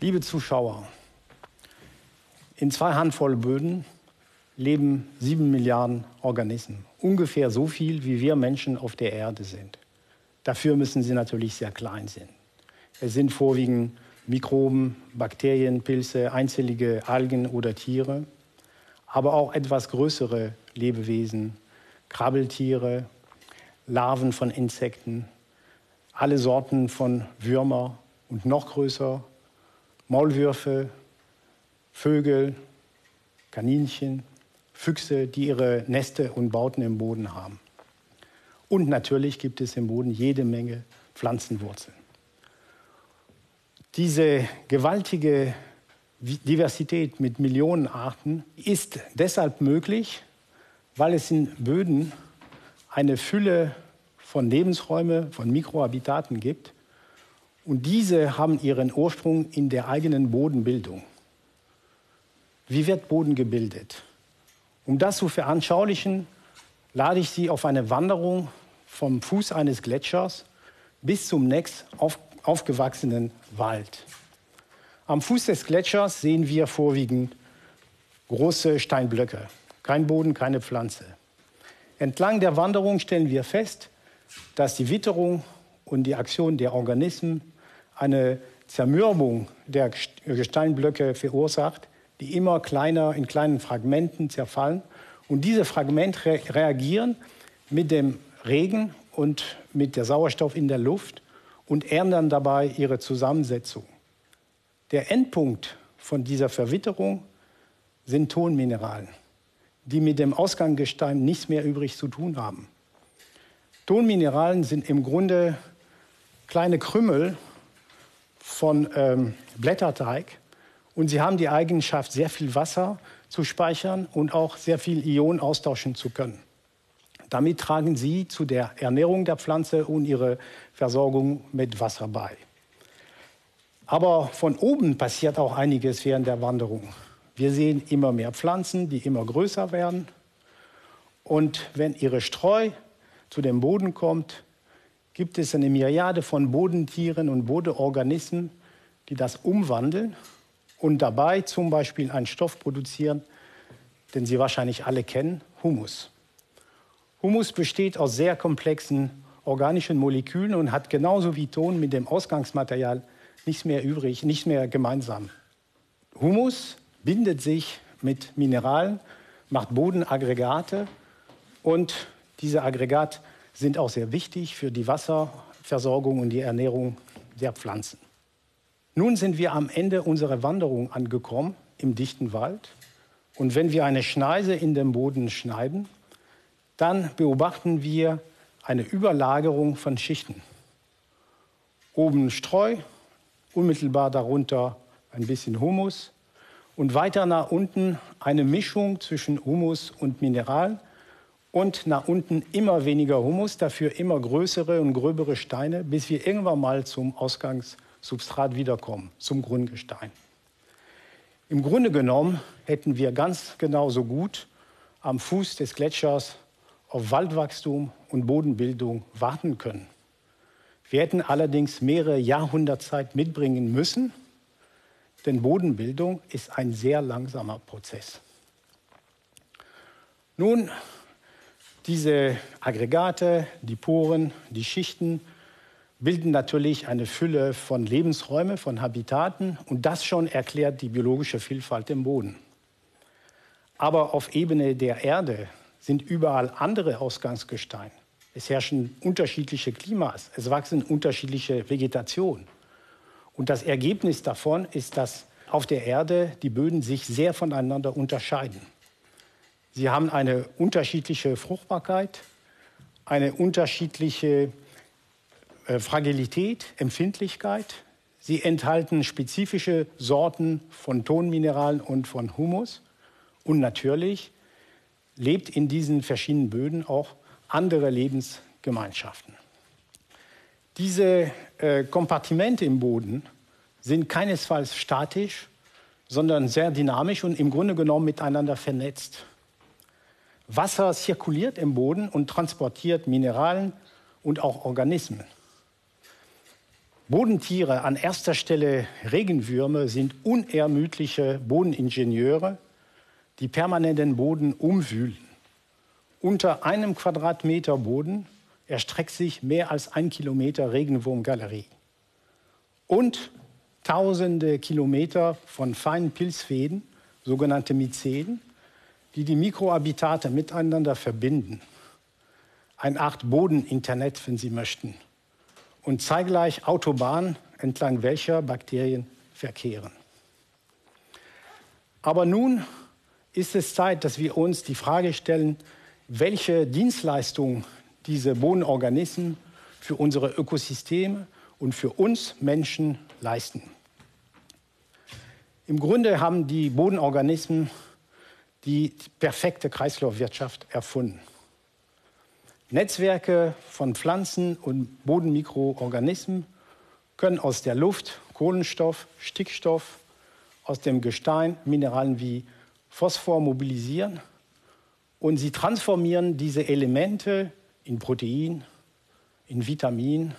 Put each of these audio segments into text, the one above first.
Liebe Zuschauer, in zwei Handvoll Böden leben sieben Milliarden Organismen. Ungefähr so viel, wie wir Menschen auf der Erde sind. Dafür müssen sie natürlich sehr klein sein. Es sind vorwiegend Mikroben, Bakterien, Pilze, einzellige Algen oder Tiere, aber auch etwas größere Lebewesen, Krabbeltiere, Larven von Insekten, alle Sorten von Würmer und noch größer, Maulwürfe, Vögel, Kaninchen, Füchse, die ihre Neste und Bauten im Boden haben. Und natürlich gibt es im Boden jede Menge Pflanzenwurzeln. Diese gewaltige Diversität mit Millionen Arten ist deshalb möglich, weil es in Böden eine Fülle von Lebensräumen, von Mikrohabitaten gibt. Und diese haben ihren Ursprung in der eigenen Bodenbildung. Wie wird Boden gebildet? Um das zu veranschaulichen, lade ich Sie auf eine Wanderung vom Fuß eines Gletschers bis zum nächst auf, aufgewachsenen Wald. Am Fuß des Gletschers sehen wir vorwiegend große Steinblöcke. Kein Boden, keine Pflanze. Entlang der Wanderung stellen wir fest, dass die Witterung und die Aktion der Organismen eine Zermürbung der Gesteinblöcke verursacht, die immer kleiner in kleinen Fragmenten zerfallen. Und diese Fragmente reagieren mit dem Regen und mit der Sauerstoff in der Luft und ändern dabei ihre Zusammensetzung. Der Endpunkt von dieser Verwitterung sind Tonmineralen, die mit dem Ausgangsgestein nichts mehr übrig zu tun haben. Tonmineralen sind im Grunde kleine Krümmel von ähm, Blätterteig und sie haben die Eigenschaft, sehr viel Wasser zu speichern und auch sehr viel Ionen austauschen zu können. Damit tragen sie zu der Ernährung der Pflanze und ihre Versorgung mit Wasser bei. Aber von oben passiert auch einiges während der Wanderung. Wir sehen immer mehr Pflanzen, die immer größer werden. Und wenn ihre Streu zu dem Boden kommt, gibt es eine Myriade von Bodentieren und Bodenorganismen, die das umwandeln und dabei zum Beispiel einen Stoff produzieren, den Sie wahrscheinlich alle kennen, Humus. Humus besteht aus sehr komplexen organischen Molekülen und hat genauso wie Ton mit dem Ausgangsmaterial nichts mehr übrig, nichts mehr gemeinsam. Humus bindet sich mit Mineralen, macht Bodenaggregate und diese Aggregate sind auch sehr wichtig für die Wasserversorgung und die Ernährung der Pflanzen. Nun sind wir am Ende unserer Wanderung angekommen im dichten Wald. Und wenn wir eine Schneise in den Boden schneiden, dann beobachten wir eine Überlagerung von Schichten. Oben Streu, unmittelbar darunter ein bisschen Humus und weiter nach unten eine Mischung zwischen Humus und Mineral und nach unten immer weniger Humus, dafür immer größere und gröbere Steine, bis wir irgendwann mal zum Ausgangssubstrat wiederkommen, zum Grundgestein. Im Grunde genommen hätten wir ganz genauso gut am Fuß des Gletschers auf Waldwachstum und Bodenbildung warten können. Wir hätten allerdings mehrere Jahrhunderte Zeit mitbringen müssen, denn Bodenbildung ist ein sehr langsamer Prozess. Nun, diese Aggregate, die Poren, die Schichten bilden natürlich eine Fülle von Lebensräumen, von Habitaten und das schon erklärt die biologische Vielfalt im Boden. Aber auf Ebene der Erde sind überall andere Ausgangsgesteine. Es herrschen unterschiedliche Klimas, es wachsen unterschiedliche Vegetation. Und das Ergebnis davon ist, dass auf der Erde die Böden sich sehr voneinander unterscheiden. Sie haben eine unterschiedliche Fruchtbarkeit, eine unterschiedliche äh, Fragilität, Empfindlichkeit. Sie enthalten spezifische Sorten von Tonmineralen und von Humus. Und natürlich lebt in diesen verschiedenen Böden auch andere Lebensgemeinschaften. Diese äh, Kompartimente im Boden sind keinesfalls statisch, sondern sehr dynamisch und im Grunde genommen miteinander vernetzt. Wasser zirkuliert im Boden und transportiert Mineralien und auch Organismen. Bodentiere, an erster Stelle Regenwürmer, sind unermüdliche Bodeningenieure, die permanent den Boden umwühlen. Unter einem Quadratmeter Boden erstreckt sich mehr als ein Kilometer Regenwurmgalerie. Und tausende Kilometer von feinen Pilzfäden, sogenannte Myzelen, die die Mikrohabitate miteinander verbinden. Eine Art Bodeninternet, wenn Sie möchten. Und zeitgleich Autobahnen, entlang welcher Bakterien verkehren. Aber nun ist es Zeit, dass wir uns die Frage stellen, welche Dienstleistungen diese Bodenorganismen für unsere Ökosysteme und für uns Menschen leisten. Im Grunde haben die Bodenorganismen die perfekte Kreislaufwirtschaft erfunden. Netzwerke von Pflanzen und Bodenmikroorganismen können aus der Luft Kohlenstoff, Stickstoff, aus dem Gestein Mineralien wie Phosphor mobilisieren und sie transformieren diese Elemente in Protein, in Vitamin,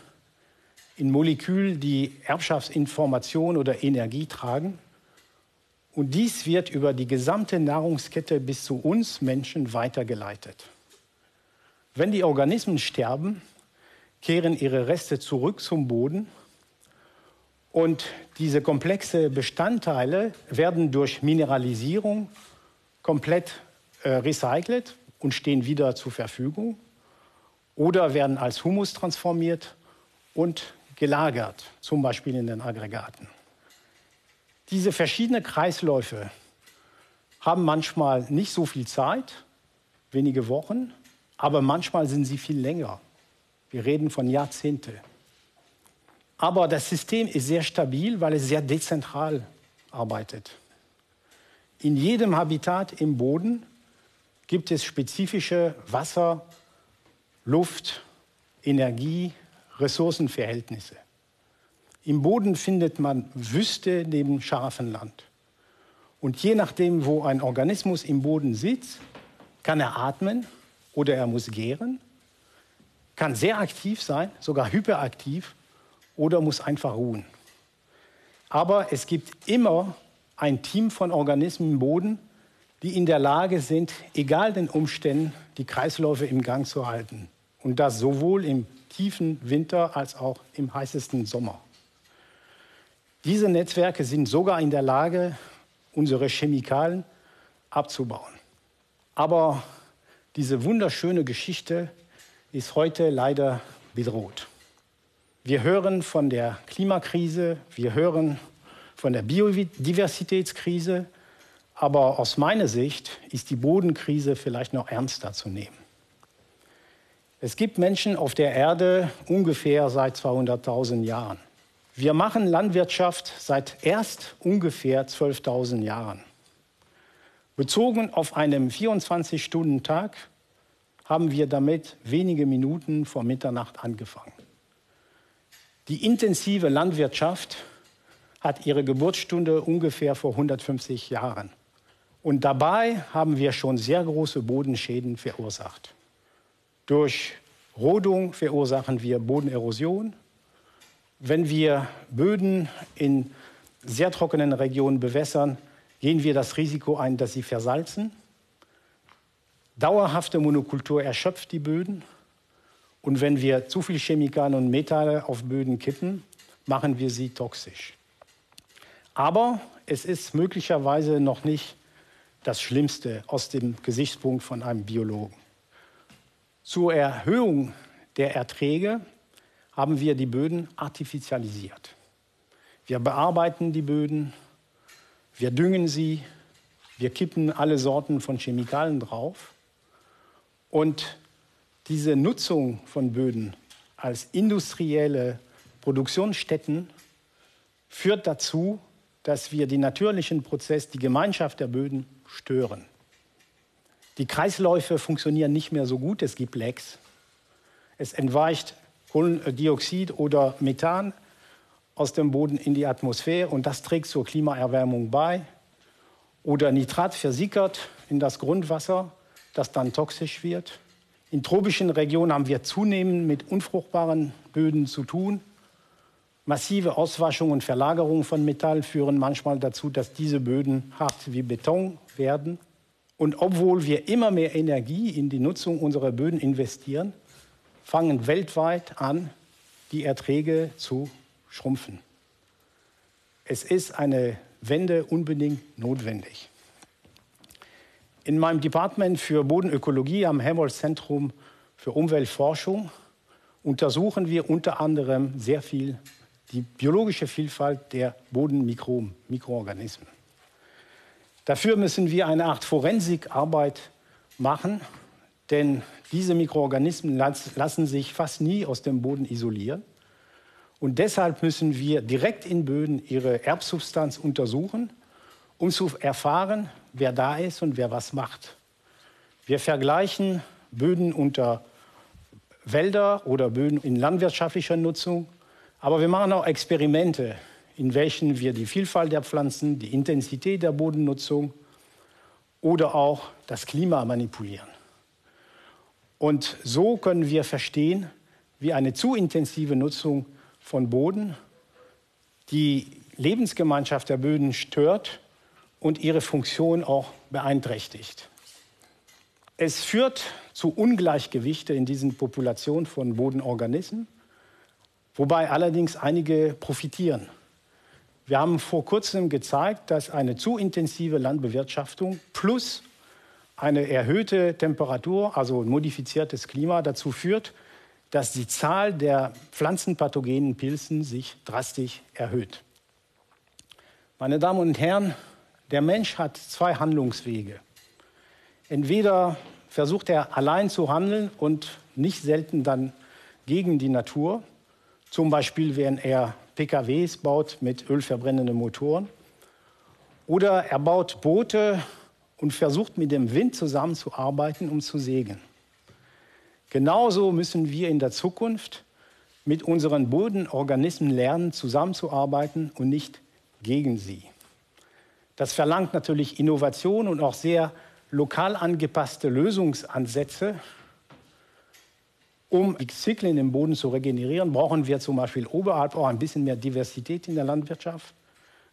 in Molekül, die Erbschaftsinformation oder Energie tragen. Und dies wird über die gesamte Nahrungskette bis zu uns Menschen weitergeleitet. Wenn die Organismen sterben, kehren ihre Reste zurück zum Boden und diese komplexen Bestandteile werden durch Mineralisierung komplett äh, recycelt und stehen wieder zur Verfügung oder werden als Humus transformiert und gelagert, zum Beispiel in den Aggregaten. Diese verschiedenen Kreisläufe haben manchmal nicht so viel Zeit, wenige Wochen, aber manchmal sind sie viel länger. Wir reden von Jahrzehnten. Aber das System ist sehr stabil, weil es sehr dezentral arbeitet. In jedem Habitat im Boden gibt es spezifische Wasser, Luft, Energie, Ressourcenverhältnisse. Im Boden findet man Wüste neben scharfem Land. Und je nachdem, wo ein Organismus im Boden sitzt, kann er atmen oder er muss gären, kann sehr aktiv sein, sogar hyperaktiv oder muss einfach ruhen. Aber es gibt immer ein Team von Organismen im Boden, die in der Lage sind, egal den Umständen, die Kreisläufe im Gang zu halten. Und das sowohl im tiefen Winter als auch im heißesten Sommer. Diese Netzwerke sind sogar in der Lage, unsere Chemikalien abzubauen. Aber diese wunderschöne Geschichte ist heute leider bedroht. Wir hören von der Klimakrise, wir hören von der Biodiversitätskrise, aber aus meiner Sicht ist die Bodenkrise vielleicht noch ernster zu nehmen. Es gibt Menschen auf der Erde ungefähr seit 200.000 Jahren. Wir machen Landwirtschaft seit erst ungefähr 12.000 Jahren. Bezogen auf einen 24-Stunden-Tag haben wir damit wenige Minuten vor Mitternacht angefangen. Die intensive Landwirtschaft hat ihre Geburtsstunde ungefähr vor 150 Jahren. Und dabei haben wir schon sehr große Bodenschäden verursacht. Durch Rodung verursachen wir Bodenerosion. Wenn wir Böden in sehr trockenen Regionen bewässern, gehen wir das Risiko ein, dass sie versalzen. Dauerhafte Monokultur erschöpft die Böden. Und wenn wir zu viel Chemikalien und Metalle auf Böden kippen, machen wir sie toxisch. Aber es ist möglicherweise noch nicht das Schlimmste aus dem Gesichtspunkt von einem Biologen. Zur Erhöhung der Erträge haben wir die Böden artifizialisiert. Wir bearbeiten die Böden, wir düngen sie, wir kippen alle Sorten von Chemikalien drauf. Und diese Nutzung von Böden als industrielle Produktionsstätten führt dazu, dass wir den natürlichen Prozess, die Gemeinschaft der Böden stören. Die Kreisläufe funktionieren nicht mehr so gut, es gibt Lecks. Es entweicht Kohlendioxid oder Methan aus dem Boden in die Atmosphäre und das trägt zur Klimaerwärmung bei. Oder Nitrat versickert in das Grundwasser, das dann toxisch wird. In tropischen Regionen haben wir zunehmend mit unfruchtbaren Böden zu tun. Massive Auswaschung und Verlagerung von Metall führen manchmal dazu, dass diese Böden hart wie Beton werden. Und obwohl wir immer mehr Energie in die Nutzung unserer Böden investieren, fangen weltweit an, die Erträge zu schrumpfen. Es ist eine Wende unbedingt notwendig. In meinem Department für Bodenökologie am Helmholtz-Zentrum für Umweltforschung untersuchen wir unter anderem sehr viel die biologische Vielfalt der Bodenmikroben, Mikroorganismen. Dafür müssen wir eine Art Forensikarbeit machen, denn diese Mikroorganismen lassen sich fast nie aus dem Boden isolieren. Und deshalb müssen wir direkt in Böden ihre Erbsubstanz untersuchen, um zu erfahren, wer da ist und wer was macht. Wir vergleichen Böden unter Wälder oder Böden in landwirtschaftlicher Nutzung, aber wir machen auch Experimente, in welchen wir die Vielfalt der Pflanzen, die Intensität der Bodennutzung oder auch das Klima manipulieren. Und so können wir verstehen, wie eine zu intensive Nutzung von Boden die Lebensgemeinschaft der Böden stört und ihre Funktion auch beeinträchtigt. Es führt zu Ungleichgewichte in diesen Populationen von Bodenorganismen, wobei allerdings einige profitieren. Wir haben vor kurzem gezeigt, dass eine zu intensive Landbewirtschaftung plus eine erhöhte Temperatur, also ein modifiziertes Klima, dazu führt, dass die Zahl der pflanzenpathogenen Pilzen sich drastisch erhöht. Meine Damen und Herren, der Mensch hat zwei Handlungswege. Entweder versucht er allein zu handeln und nicht selten dann gegen die Natur, zum Beispiel wenn er PKWs baut mit ölverbrennenden Motoren, oder er baut Boote und versucht mit dem Wind zusammenzuarbeiten, um zu segeln. Genauso müssen wir in der Zukunft mit unseren Bodenorganismen lernen, zusammenzuarbeiten und nicht gegen sie. Das verlangt natürlich Innovation und auch sehr lokal angepasste Lösungsansätze. Um die Zyklen im Boden zu regenerieren, brauchen wir zum Beispiel oberhalb auch ein bisschen mehr Diversität in der Landwirtschaft.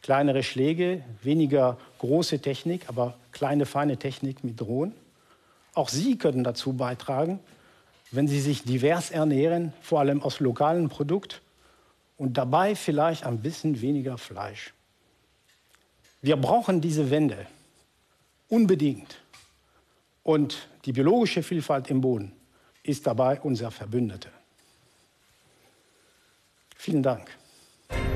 Kleinere Schläge, weniger große Technik, aber kleine, feine Technik mit Drohnen. Auch Sie können dazu beitragen, wenn sie sich divers ernähren, vor allem aus lokalen Produkten und dabei vielleicht ein bisschen weniger Fleisch. Wir brauchen diese Wende unbedingt. Und die biologische Vielfalt im Boden ist dabei unser Verbündeter. Vielen Dank.